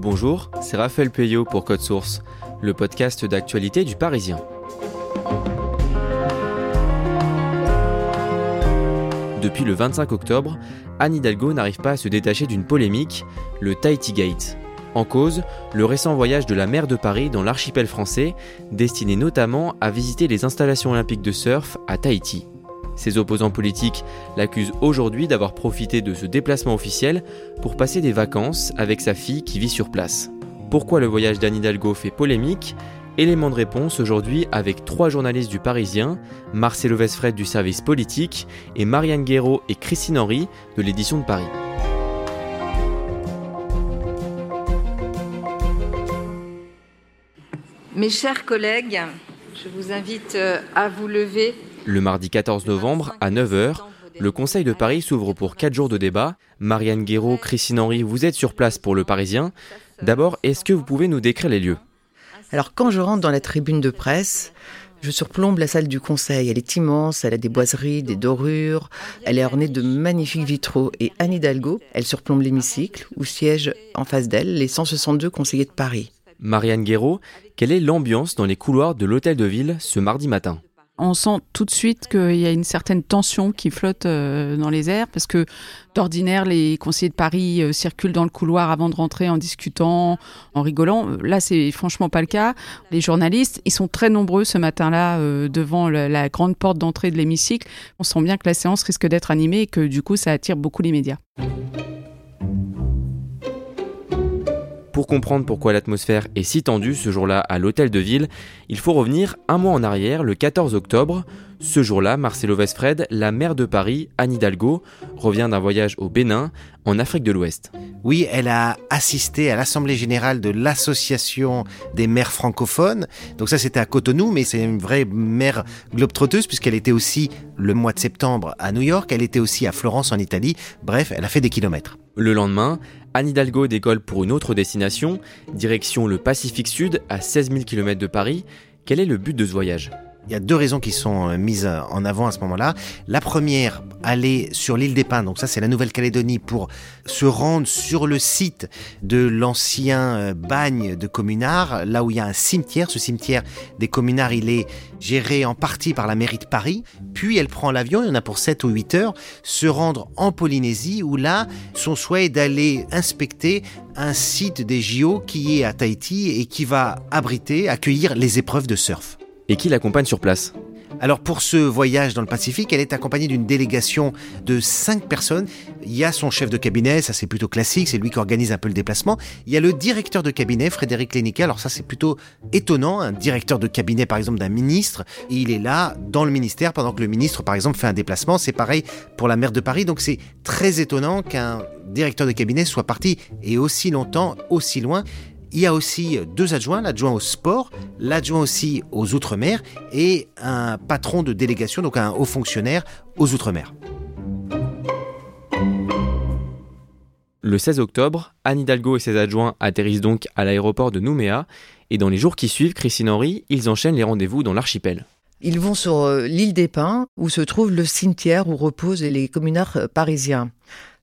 Bonjour, c'est Raphaël Payot pour Code Source, le podcast d'actualité du Parisien. Depuis le 25 octobre, Anne Hidalgo n'arrive pas à se détacher d'une polémique, le Tahiti Gate. En cause, le récent voyage de la maire de Paris dans l'archipel français, destiné notamment à visiter les installations olympiques de surf à Tahiti. Ses opposants politiques l'accusent aujourd'hui d'avoir profité de ce déplacement officiel pour passer des vacances avec sa fille qui vit sur place. Pourquoi le voyage d'Anne Hidalgo fait polémique? Élément de réponse aujourd'hui avec trois journalistes du Parisien, Marcelo Vesfred du service politique et Marianne Guéraud et Christine Henry de l'édition de Paris. Mes chers collègues, je vous invite euh, à vous lever. Le mardi 14 novembre, à 9h, le Conseil de Paris s'ouvre pour 4 jours de débat. Marianne Guéraud, Christine Henry, vous êtes sur place pour le Parisien. D'abord, est-ce que vous pouvez nous décrire les lieux? Alors quand je rentre dans la tribune de presse, je surplombe la salle du Conseil. Elle est immense, elle a des boiseries, des dorures, elle est ornée de magnifiques vitraux. Et Anne Hidalgo, elle surplombe l'hémicycle où siègent en face d'elle les 162 conseillers de Paris. Marianne Guéraud, quelle est l'ambiance dans les couloirs de l'hôtel de ville ce mardi matin? On sent tout de suite qu'il y a une certaine tension qui flotte euh, dans les airs parce que d'ordinaire les conseillers de Paris euh, circulent dans le couloir avant de rentrer en discutant, en rigolant. Là, c'est franchement pas le cas. Les journalistes, ils sont très nombreux ce matin-là euh, devant la, la grande porte d'entrée de l'hémicycle. On sent bien que la séance risque d'être animée et que du coup, ça attire beaucoup les médias. Pour comprendre pourquoi l'atmosphère est si tendue ce jour-là à l'hôtel de ville, il faut revenir un mois en arrière, le 14 octobre. Ce jour-là, Marcelo Vesfred, la maire de Paris, Anne Hidalgo, revient d'un voyage au Bénin, en Afrique de l'Ouest. Oui, elle a assisté à l'Assemblée générale de l'Association des maires francophones. Donc ça, c'était à Cotonou, mais c'est une vraie mère globetrotteuse puisqu'elle était aussi le mois de septembre à New York, elle était aussi à Florence en Italie. Bref, elle a fait des kilomètres. Le lendemain, Anne Hidalgo décolle pour une autre destination, direction le Pacifique Sud, à 16 000 km de Paris. Quel est le but de ce voyage? Il y a deux raisons qui sont euh, mises en avant à ce moment-là. La première, aller sur l'île des Pins, donc ça c'est la Nouvelle-Calédonie, pour se rendre sur le site de l'ancien euh, bagne de Communard, là où il y a un cimetière. Ce cimetière des Communards, il est géré en partie par la mairie de Paris. Puis elle prend l'avion, il y en a pour 7 ou 8 heures, se rendre en Polynésie, où là, son souhait est d'aller inspecter un site des JO qui est à Tahiti et qui va abriter, accueillir les épreuves de surf et qui l'accompagne sur place. Alors pour ce voyage dans le Pacifique, elle est accompagnée d'une délégation de cinq personnes. Il y a son chef de cabinet, ça c'est plutôt classique, c'est lui qui organise un peu le déplacement. Il y a le directeur de cabinet, Frédéric Lénica, alors ça c'est plutôt étonnant, un directeur de cabinet par exemple d'un ministre, il est là dans le ministère pendant que le ministre par exemple fait un déplacement. C'est pareil pour la maire de Paris, donc c'est très étonnant qu'un directeur de cabinet soit parti et aussi longtemps, aussi loin. Il y a aussi deux adjoints, l'adjoint au sport, l'adjoint aussi aux Outre-mer et un patron de délégation, donc un haut fonctionnaire aux Outre-mer. Le 16 octobre, Anne Hidalgo et ses adjoints atterrissent donc à l'aéroport de Nouméa et dans les jours qui suivent, Christine Henry, ils enchaînent les rendez-vous dans l'archipel. Ils vont sur euh, l'île des Pins où se trouve le cimetière où reposent les communards euh, parisiens.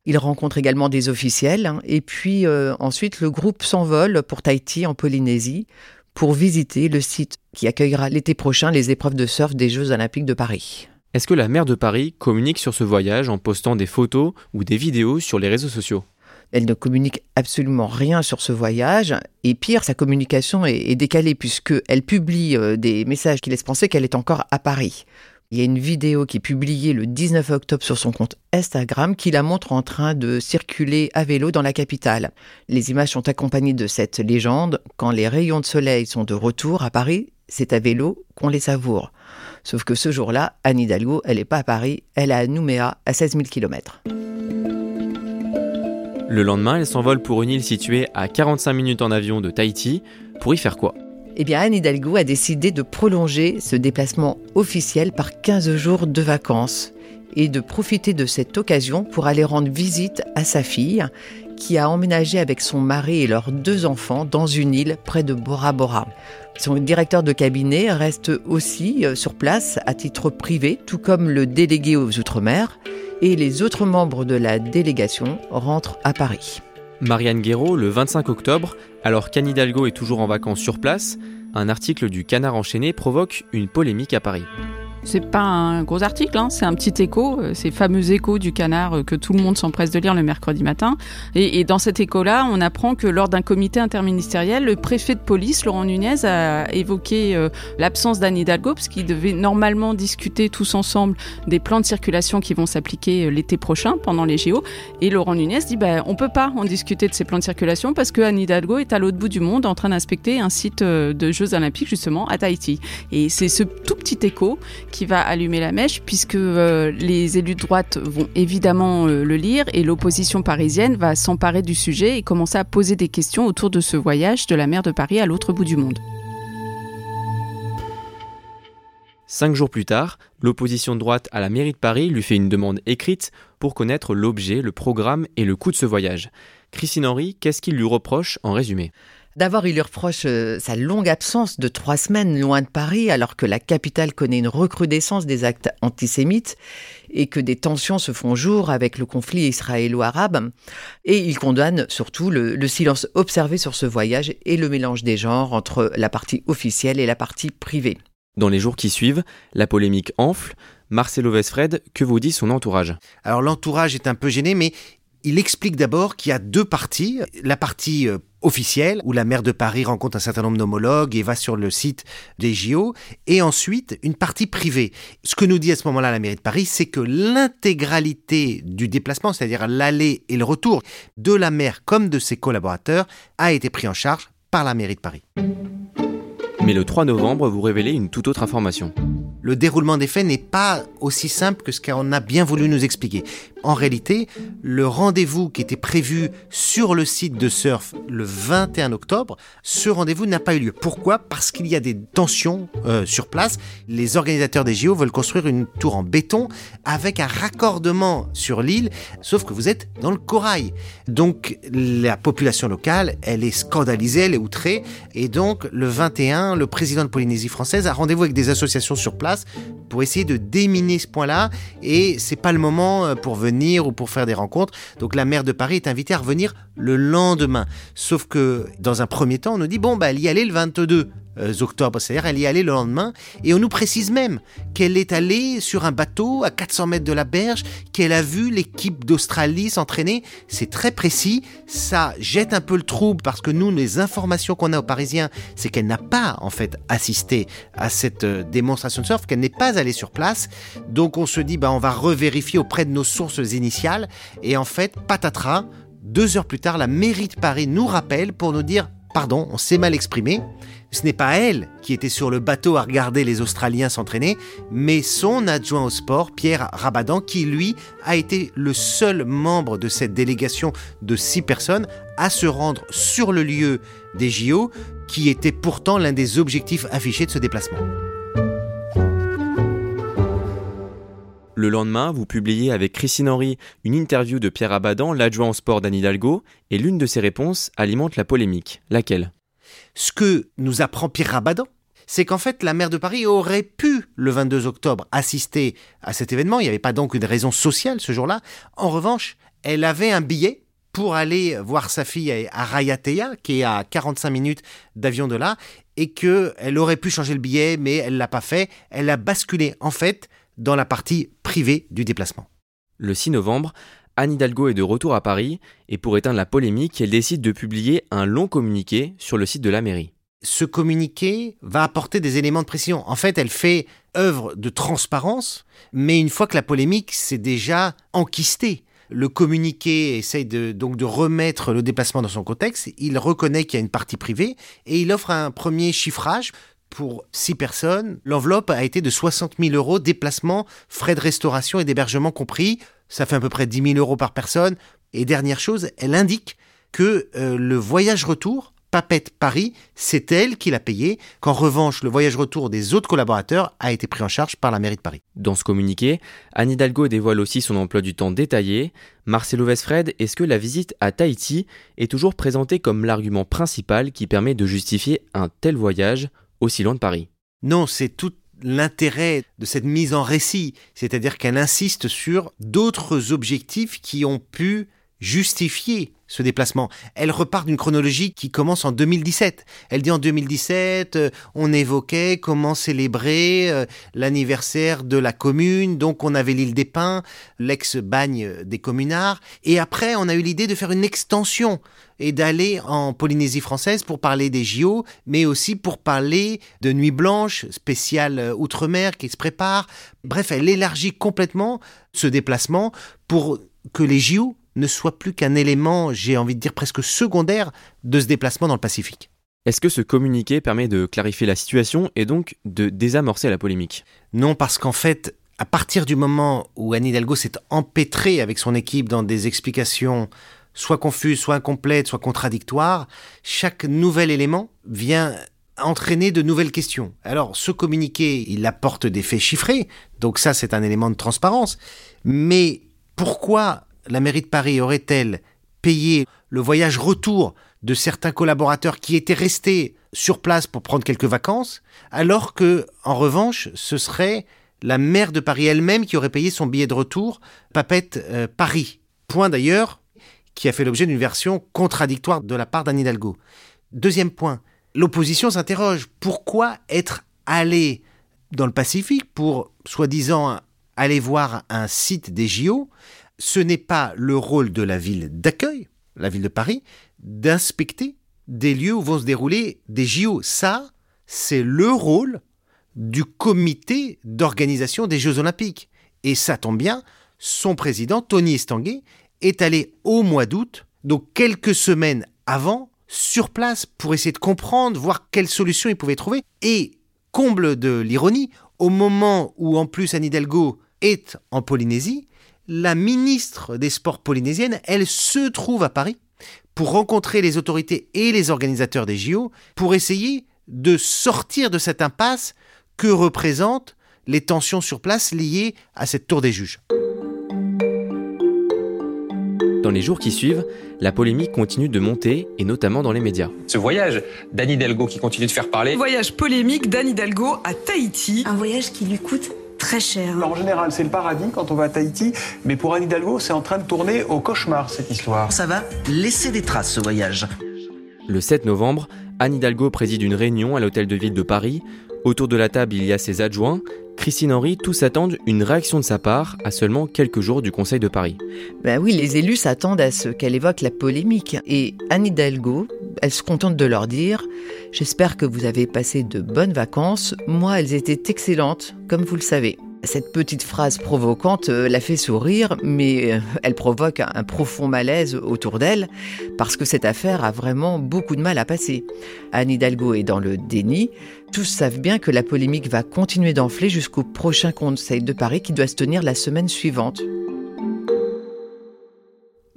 Il rencontre également des officiels. hein, et puis euh, ensuite, le groupe s'envole pour Tahiti, en Polynésie, pour visiter le site qui accueillera l'été prochain les épreuves de surf des Jeux Olympiques de Paris. Est-ce que la maire de Paris communique sur ce voyage en postant des photos ou des vidéos sur les réseaux sociaux? Elle ne communique absolument rien sur ce voyage. Et pire, sa communication est, est décalée puisqu'elle publie euh, des messages qui laissent penser qu'elle est encore à Paris. Il y a une vidéo qui est publiée le 19 octobre sur son compte Instagram qui la montre en train de circuler à vélo dans la capitale. Les images sont accompagnées de cette légende. Quand les rayons de soleil sont de retour à Paris, c'est à vélo qu'on les savoure. Sauf que ce jour-là, Anne Hidalgo, elle n'est pas à Paris, elle est à Nouméa, à 16 000 km. Le lendemain, elle s'envole pour une île située à 45 minutes en avion de Tahiti. Pour y faire quoi? Eh bien, Anne Hidalgo a décidé de prolonger ce déplacement officiel par 15 jours de vacances et de profiter de cette occasion pour aller rendre visite à sa fille qui a emménagé avec son mari et leurs deux enfants dans une île près de Bora Bora. Son directeur de cabinet reste aussi euh, sur place à titre privé, tout comme le délégué aux Outre-mer, et les autres membres de la délégation rentrent à Paris. Marianne Guéraud, le 25 octobre, alors qu'Anne Hidalgo est toujours en vacances sur place, un article du Canard enchaîné provoque une polémique à Paris. C'est pas un gros article, hein, c'est un petit écho, euh, ces fameux échos du canard euh, que tout le monde s'empresse de lire le mercredi matin. Et, dans cet écho-là, on apprend que lors d'un comité interministériel, le préfet de police, Laurent Nunez, a évoqué euh, l'absence d'Anne Hidalgo, parce qu'ils devaient normalement discuter tous ensemble des plans de circulation qui vont s'appliquer l'été prochain, pendant les JO. Et Laurent Nunez dit, bah, on peut pas en discuter de ces plans de circulation parce que Anne Hidalgo est à l'autre bout du monde en train d'inspecter un site de Jeux Olympiques, justement, à Tahiti. Et c'est ce tout petit écho qui va allumer la mèche puisque euh, les élus de droite vont évidemment euh, le lire et l'opposition parisienne va s'emparer du sujet et commencer à poser des questions autour de ce voyage de la mer de Paris à l'autre bout du monde. Cinq jours plus tard, l'opposition de droite à la mairie de Paris lui fait une demande écrite pour connaître l'objet, le programme et le coût de ce voyage. Christine Henry, qu'est-ce qu'il lui reproche en résumé? D'abord, il lui reproche euh, sa longue absence de trois semaines loin de Paris, alors que la capitale connaît une recrudescence des actes antisémites et que des tensions se font jour avec le conflit israélo-arabe. Et il condamne surtout le, le, silence observé sur ce voyage et le mélange des genres entre la partie officielle et la partie privée. Dans les jours qui suivent, la polémique enfle. Marcelo Vesfred, que vous dit son entourage? Alors l'entourage est un peu gêné, mais il explique d'abord qu'il y a deux parties. La partie euh, officielle, où la maire de Paris rencontre un certain nombre d'homologues et va sur le site des JO, et ensuite une partie privée. Ce que nous dit à ce moment-là la mairie de Paris, c'est que l'intégralité du déplacement, c'est-à-dire l'aller et le retour de la maire comme de ses collaborateurs, a été pris en charge par la mairie de Paris. Mais le 3 novembre, vous révélez une toute autre information le déroulement des faits n'est pas aussi simple que ce qu'on a bien voulu nous expliquer. En réalité, le rendez-vous qui était prévu sur le site de surf le 21 octobre, ce rendez-vous n'a pas eu lieu. Pourquoi? Parce qu'il y a des tensions euh, sur place. Les organisateurs des JO veulent construire une tour en béton avec un raccordement sur l'île, sauf que vous êtes dans le corail. Donc la population locale, elle est scandalisée, elle est outrée, et donc le 21, le président de Polynésie française a rendez-vous avec des associations sur place pour essayer de déminer ce point-là. Et c'est pas le moment euh, pour venir ou pour faire des rencontres. Donc la maire de Paris est invitée à revenir le lendemain. Sauf que dans un premier temps, on nous dit bon bah elle y allait le 22. Euh, octobre, c'est-à-dire elle y allait le lendemain, et on nous précise même qu'elle est allée sur un bateau à 400 mètres de la berge, qu'elle a vu l'équipe d'Australie s'entraîner, c'est très précis, ça jette un peu le trouble parce que nous, les informations qu'on a aux Parisiens, c'est qu'elle n'a pas en fait assisté à cette euh, démonstration de surf, qu'elle n'est pas allée sur place, donc on se dit bah on va revérifier auprès de nos sources initiales, et en fait, patatras, deux heures plus tard, la mairie de Paris nous rappelle pour nous dire pardon, on s'est mal exprimé. Ce n'est pas elle qui était sur le bateau à regarder les Australiens s'entraîner, mais son adjoint au sport, Pierre Rabadan, qui lui a été le seul membre de cette délégation de six personnes à se rendre sur le lieu des JO, qui était pourtant l'un des objectifs affichés de ce déplacement. Le lendemain, vous publiez avec Christine Henry une interview de Pierre Abadan, l'adjoint au sport d'Anne Hidalgo, et l'une de ses réponses alimente la polémique. Laquelle? Ce que nous apprend Pierre Abadan, c'est qu'en fait, la maire de Paris aurait pu, le 22 octobre, assister à cet événement. Il n'y avait pas donc une raison sociale ce jour-là. En revanche, elle avait un billet pour aller voir sa fille à Rayatea, qui est à 45 minutes d'avion de là, et qu'elle aurait pu changer le billet, mais elle l'a pas fait. Elle a basculé. En fait, dans la partie privée du déplacement. Le 6 novembre, Anne Hidalgo est de retour à Paris et pour éteindre la polémique, elle décide de publier un long communiqué sur le site de la mairie. Ce communiqué va apporter des éléments de précision. En fait, elle fait œuvre de transparence, mais une fois que la polémique s'est déjà enquistée, le communiqué essaye de, donc de remettre le déplacement dans son contexte. Il reconnaît qu'il y a une partie privée et il offre un premier chiffrage pour six personnes. L'enveloppe a été de 60 000 euros, déplacement, frais de restauration et d'hébergement compris. Ça fait à peu près 10 000 euros par personne. Et dernière chose, elle indique que euh, le voyage retour Papette Paris, c'est elle qui l'a payé, qu'en revanche le voyage retour des autres collaborateurs a été pris en charge par la mairie de Paris. Dans ce communiqué, Anne Hidalgo dévoile aussi son emploi du temps détaillé. Marcelo Vesfred, est-ce que la visite à Tahiti est toujours présentée comme l'argument principal qui permet de justifier un tel voyage aussi loin de Paris. Non, c'est tout l'intérêt de cette mise en récit, c'est-à-dire qu'elle insiste sur d'autres objectifs qui ont pu justifier ce déplacement. Elle repart d'une chronologie qui commence en 2017. Elle dit en 2017, euh, on évoquait comment célébrer euh, l'anniversaire de la commune, donc on avait l'île des Pins, l'ex-bagne des communards, et après on a eu l'idée de faire une extension et d'aller en Polynésie française pour parler des JO, mais aussi pour parler de Nuit Blanche, spéciale euh, Outre-mer qui se prépare. Bref, elle élargit complètement ce déplacement pour que les JO ne soit plus qu'un élément, j'ai envie de dire presque secondaire, de ce déplacement dans le Pacifique. Est-ce que ce communiqué permet de clarifier la situation et donc de désamorcer la polémique? Non, parce qu'en fait, à partir du moment où Anne Hidalgo s'est empêtrée avec son équipe dans des explications soit confuses, soit incomplètes, soit contradictoires, chaque nouvel élément vient entraîner de nouvelles questions. Alors, ce communiqué, il apporte des faits chiffrés, donc ça, c'est un élément de transparence. Mais pourquoi la mairie de Paris aurait-elle payé le voyage retour de certains collaborateurs qui étaient restés sur place pour prendre quelques vacances, alors que, en revanche, ce serait la maire de Paris elle-même qui aurait payé son billet de retour, Papette euh, Paris? Point d'ailleurs qui a fait l'objet d'une version contradictoire de la part d'Anne Hidalgo. Deuxième point, l'opposition s'interroge. Pourquoi être allé dans le Pacifique pour, soi-disant, aller voir un site des JO ce n'est pas le rôle de la ville d'accueil, la ville de Paris, d'inspecter des lieux où vont se dérouler des JO. Ça, c'est le rôle du comité d'organisation des Jeux Olympiques. Et ça tombe bien, son président, Tony Estanguet, est allé au mois d'août, donc quelques semaines avant, sur place pour essayer de comprendre, voir quelles solutions il pouvait trouver. Et, comble de l'ironie, au moment où en plus Anne Hidalgo est en Polynésie, la ministre des Sports polynésienne, elle se trouve à Paris pour rencontrer les autorités et les organisateurs des JO pour essayer de sortir de cette impasse que représentent les tensions sur place liées à cette tour des juges. Dans les jours qui suivent, la polémique continue de monter, et notamment dans les médias. Ce voyage d'Anne Hidalgo qui continue de faire parler. Voyage polémique d'Anne Hidalgo à Tahiti. Un voyage qui lui coûte très cher. En général, c'est le paradis quand on va à Tahiti, mais pour Anne Hidalgo, c'est en train de tourner au cauchemar cette histoire. Ça va laisser des traces ce voyage. Le 7 novembre, Anne Hidalgo préside une réunion à l'hôtel de ville de Paris. Autour de la table, il y a ses adjoints. Christine Henry, tous attendent une réaction de sa part à seulement quelques jours du Conseil de Paris. Ben oui, les élus s'attendent à ce qu'elle évoque la polémique. Et Anne Hidalgo, elle se contente de leur dire J'espère que vous avez passé de bonnes vacances. Moi, elles étaient excellentes, comme vous le savez. Cette petite phrase provocante euh, la fait sourire, mais euh, elle provoque un profond malaise autour d'elle, parce que cette affaire a vraiment beaucoup de mal à passer. Anne Hidalgo est dans le déni. Tous savent bien que la polémique va continuer d'enfler jusqu'au prochain Conseil de Paris qui doit se tenir la semaine suivante.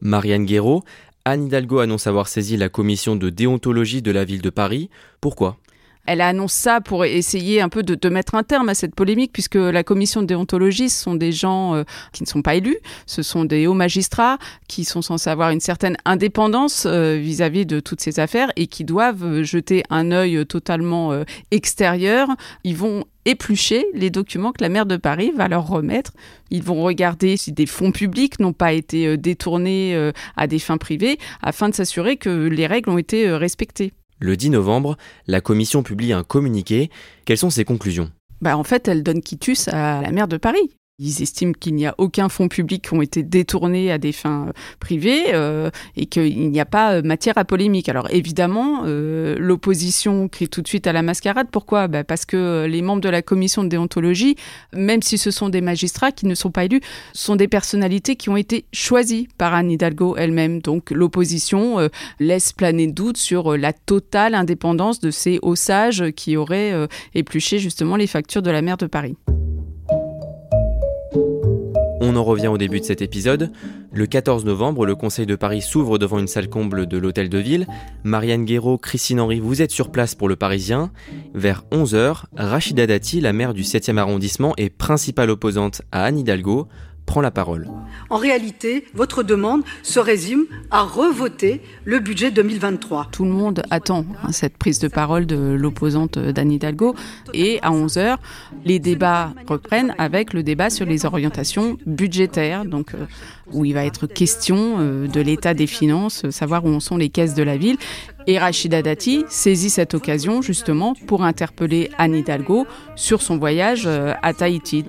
Marianne Guéraud, Anne Hidalgo annonce avoir saisi la commission de déontologie de la ville de Paris. Pourquoi? Elle annonce ça pour essayer un peu de, mettre un terme à cette polémique, puisque la commission de déontologie, ce sont des gens euh, qui ne sont pas élus, ce sont des hauts magistrats qui sont censés avoir une certaine indépendance euh, vis-à-vis de toutes ces affaires et qui doivent euh, jeter un œil totalement extérieur. Ils vont éplucher les documents que la maire de Paris va leur remettre. Ils vont regarder si des fonds publics n'ont pas été détournés à des fins privées afin de s'assurer que les règles ont été respectées. Le 10 novembre, la commission publie un communiqué. Quelles sont ses conclusions? Bah en fait, elle donne quitus à la maire de Paris. Ils estiment qu'il n'y a aucun fonds public qui ont été détournés à des fins euh, privées euh, et qu'il n'y a pas euh, matière à polémique. Alors évidemment, l'opposition crie tout de suite à la mascarade. Pourquoi? Bah Parce que les membres de la commission de déontologie, même si ce sont des magistrats qui ne sont pas élus, sont des personnalités qui ont été choisies par Anne Hidalgo elle-même. Donc l'opposition laisse planer doute sur la totale indépendance de ces hauts sages qui auraient épluché justement les factures de la maire de Paris. On en revient au début de cet épisode. Le 14 novembre, le Conseil de Paris s'ouvre devant une salle comble de l'Hôtel de Ville. Marianne Guéraud, Christine Henry, vous êtes sur place pour le Parisien. Vers 11h, Rachida Dati, la maire du 7e arrondissement et principale opposante à Anne Hidalgo, prend la parole. En réalité, votre demande se résume à revoter le budget 2023. Tout le monde attend hein, cette prise de parole de l'opposante d'Anne Hidalgo. Et à 11h, les débats reprennent avec le débat sur les orientations budgétaires, donc euh, où il va être question euh, de l'état des finances, savoir où en sont les caisses de la ville. Et Rachida Dati saisit cette occasion justement pour interpeller Anne Hidalgo sur son voyage euh, à Tahiti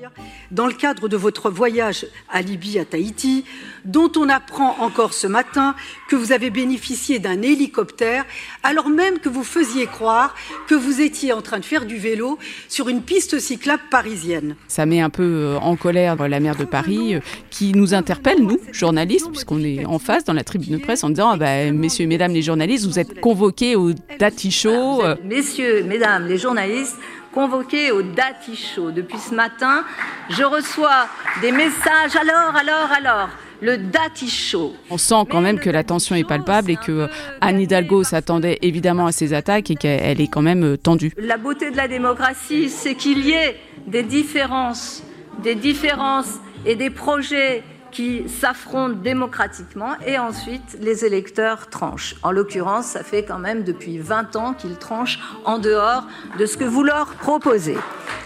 dans le cadre de votre voyage à Libye, à Tahiti, dont on apprend encore ce matin que vous avez bénéficié d'un hélicoptère, alors même que vous faisiez croire que vous étiez en train de faire du vélo sur une piste cyclable parisienne. Ça met un peu euh, en colère la maire de Paris, euh, qui nous interpelle, nous, journalistes, puisqu'on est en face dans la tribune de presse, en disant ah ben, Messieurs et Mesdames les journalistes, vous êtes convoqués au Dati Show. Messieurs, Mesdames les journalistes, convoqué au Dati Show. Depuis ce matin, je reçois des messages. Alors, alors, alors le Dati Show. On sent quand même que la tension est palpable et que Anne Hidalgo s'attendait évidemment à ces attaques et qu'elle est quand même euh, tendue. La beauté de la démocratie, c'est qu'il y ait des différences, des différences et des projets qui s'affrontent démocratiquement et ensuite les électeurs tranchent. En l'occurrence, ça fait quand même depuis 20 ans qu'ils tranchent en dehors de ce que vous leur proposez.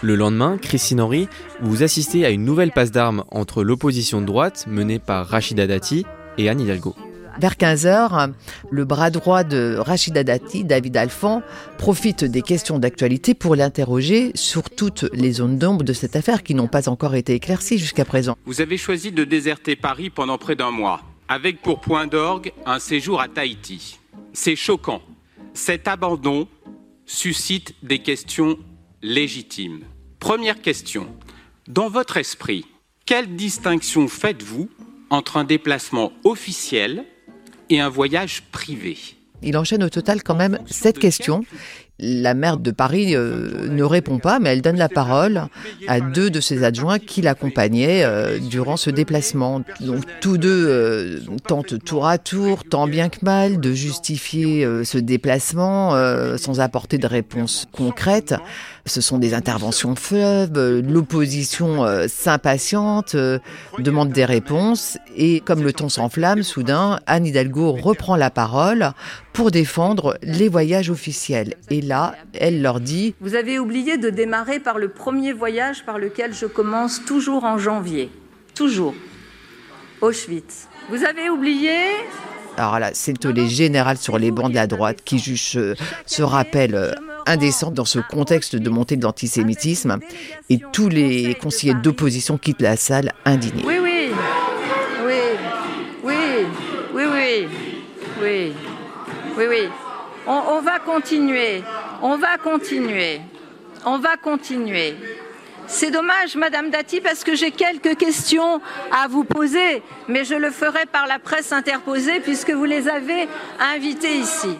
Le lendemain, Christine Henry, vous assistez à une nouvelle passe d'armes entre l'opposition de droite menée par Rachida Dati et Anne Hidalgo. Vers 15h, le bras droit de Rachida Dati, David Alphand, profite des questions d'actualité pour l'interroger sur toutes les zones d'ombre de cette affaire qui n'ont pas encore été éclaircies jusqu'à présent. Vous avez choisi de déserter Paris pendant près d'un mois, avec pour point d'orgue un séjour à Tahiti. C'est choquant. Cet abandon suscite des questions légitimes. Première question. Dans votre esprit, quelle distinction faites-vous entre un déplacement officiel et un voyage privé. Il enchaîne au total quand même sept questions. La maire de Paris euh, ne répond pas, mais elle donne la parole à deux de ses adjoints qui l'accompagnaient euh, durant ce déplacement. Donc tous deux euh, tentent tour à tour, tant bien que mal, de justifier ce déplacement sans apporter de réponse concrète. Ce sont des interventions faibles, l'opposition s'impatiente, demande des réponses, et comme le ton s'enflamme, soudain, Anne Hidalgo reprend la parole pour défendre les voyages officiels. Et là, elle leur dit Vous avez oublié de démarrer par le premier voyage par lequel je commence toujours en janvier. Toujours. Auschwitz. Vous avez oublié? Alors là, c'est les générales sur les bancs de la droite qui jugent ce rappel euh, indécent dans ce contexte de montée de l'antisémitisme et tous les conseillers d'opposition quittent la salle indignés. Oui, oui, oui, oui, oui, oui, oui. Oui, oui. On, va continuer. On va continuer. On va continuer. C'est dommage, Madame Dati, parce que j'ai quelques questions à vous poser, mais je le ferai par la presse interposée puisque vous les avez invités ici.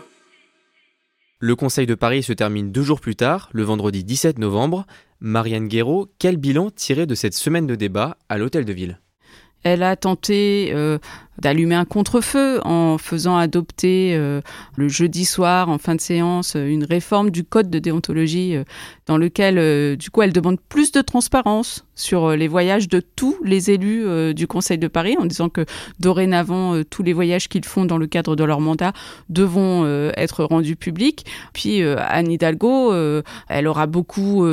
Le Conseil de Paris se termine deux jours plus tard, le vendredi 17 novembre. Marianne Guéraud, quel bilan tirer de cette semaine de débat à l'Hôtel de Ville? Elle a tenté euh, d'allumer un contre-feu en faisant adopter euh, le jeudi soir en fin de séance une réforme du code de déontologie euh, dans lequel euh, du coup elle demande plus de transparence sur les voyages de tous les élus du Conseil de Paris en disant que dorénavant tous les voyages qu'ils font dans le cadre de leur mandat devront être rendus publics. Puis Anne Hidalgo, elle aura beaucoup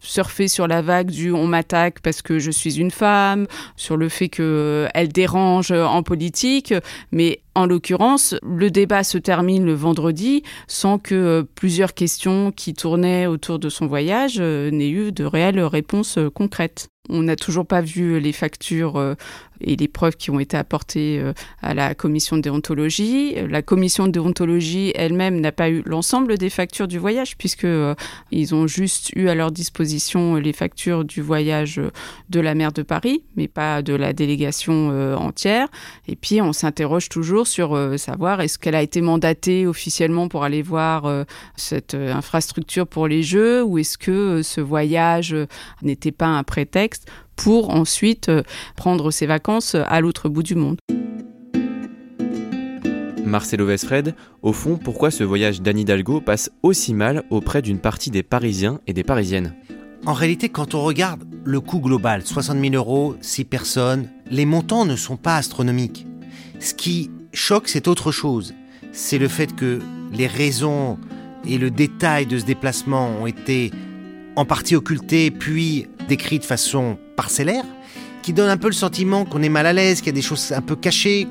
surfé sur la vague du on m'attaque parce que je suis une femme, sur le fait qu'elle dérange en politique politique, mais en l'occurrence, le débat se termine le vendredi sans que euh, plusieurs questions qui tournaient autour de son voyage euh, n'aient eu de réelles réponses euh, concrètes. On n'a toujours pas vu les factures et les preuves qui ont été apportées euh, à la commission de déontologie. La commission de déontologie elle-même n'a pas eu l'ensemble des factures du voyage puisque euh, ils ont juste eu à leur disposition les factures du voyage de la maire de Paris, mais pas de la délégation euh, entière. Et puis on s'interroge toujours sur savoir est-ce qu'elle a été mandatée officiellement pour aller voir cette infrastructure pour les Jeux ou est-ce que ce voyage n'était pas un prétexte pour ensuite euh, prendre ses vacances à l'autre bout du monde. Marcelo Vesfred, au fond, pourquoi ce voyage d'Anne Hidalgo passe aussi mal auprès d'une partie des Parisiens et des Parisiennes? En réalité, quand on regarde le coût global, 60 000 euros, 6 personnes, les montants ne sont pas astronomiques. Ce qui choque, c'est autre chose. C'est le fait que les raisons et le détail de ce déplacement ont été en partie occultés, puis décrits de façon parcellaire, qui donne un peu le sentiment qu'on est mal à l'aise, qu'il y a des choses un peu cachées.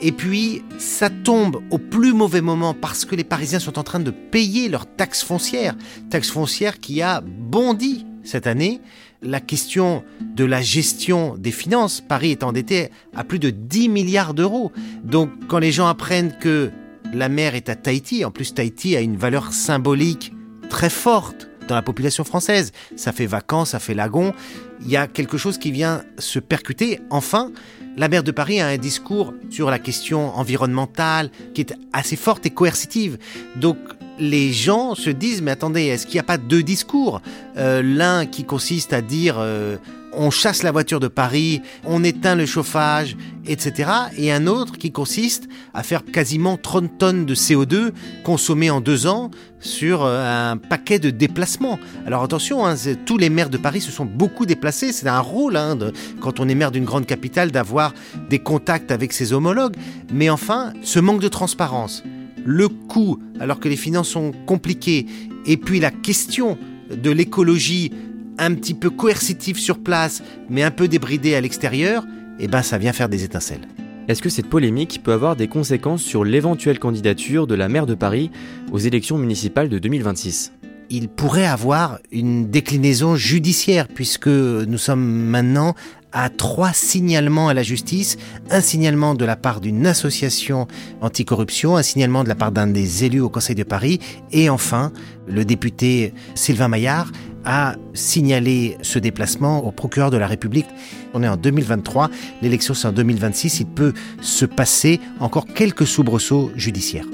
Et puis, ça tombe au plus mauvais moment parce que les Parisiens sont en train de payer leur taxe foncière. Taxe foncière qui a bondi cette année. La question de la gestion des finances, Paris est endetté à plus de 10 milliards d'euros. Donc, quand les gens apprennent que la mer est à Tahiti, en plus Tahiti a une valeur symbolique très forte dans la population française. Ça fait vacances, ça fait lagon. Il y a quelque chose qui vient se percuter. Enfin, la maire de Paris a un discours sur la question environnementale qui est assez forte et coercitive. Donc les gens se disent mais attendez, est-ce qu'il n'y a pas deux discours? Euh, L'un qui consiste à dire euh, on chasse la voiture de Paris, on éteint le chauffage, etc. Et un autre qui consiste à faire quasiment 30 tonnes de CO2 consommées en deux ans sur euh, un paquet de déplacements. Alors attention, hein, tous les maires de Paris se sont beaucoup déplacés. C'est un rôle, hein, quand on est maire d'une grande capitale, d'avoir des contacts avec ses homologues. Mais enfin, ce manque de transparence, le coût, alors que les finances sont compliquées, et puis la question de l'écologie un petit peu coercitif sur place, mais un peu débridé à l'extérieur, eh ben ça vient faire des étincelles. Est-ce que cette polémique peut avoir des conséquences sur l'éventuelle candidature de la maire de Paris aux élections municipales de 2026 il pourrait avoir une déclinaison judiciaire puisque nous sommes maintenant à trois signalements à la justice, un signalement de la part d'une association anticorruption, un signalement de la part d'un des élus au Conseil de Paris, et enfin, le député Sylvain Maillard a signalé ce déplacement au procureur de la République. On est en 2023, l'élection c'est en 2026, il peut se passer encore quelques soubresauts judiciaires.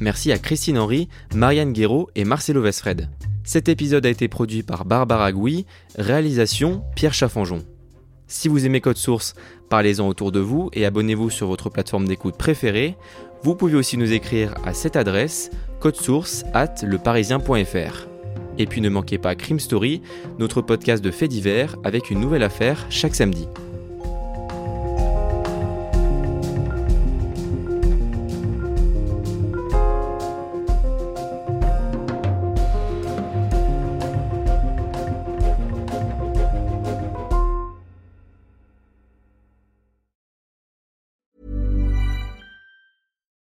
Merci à Christine Henry, Marianne Guéraud et Marcelo Vesfred. Cet épisode a été produit par Barbara Gouy, réalisation Pierre Chaffanjon. Si vous aimez Code Source, parlez-en autour de vous et abonnez-vous sur votre plateforme d'écoute préférée. Vous pouvez aussi nous écrire à cette adresse codesource at leparisien.fr. Et puis ne manquez pas Crime Story, notre podcast de faits divers avec une nouvelle affaire chaque samedi.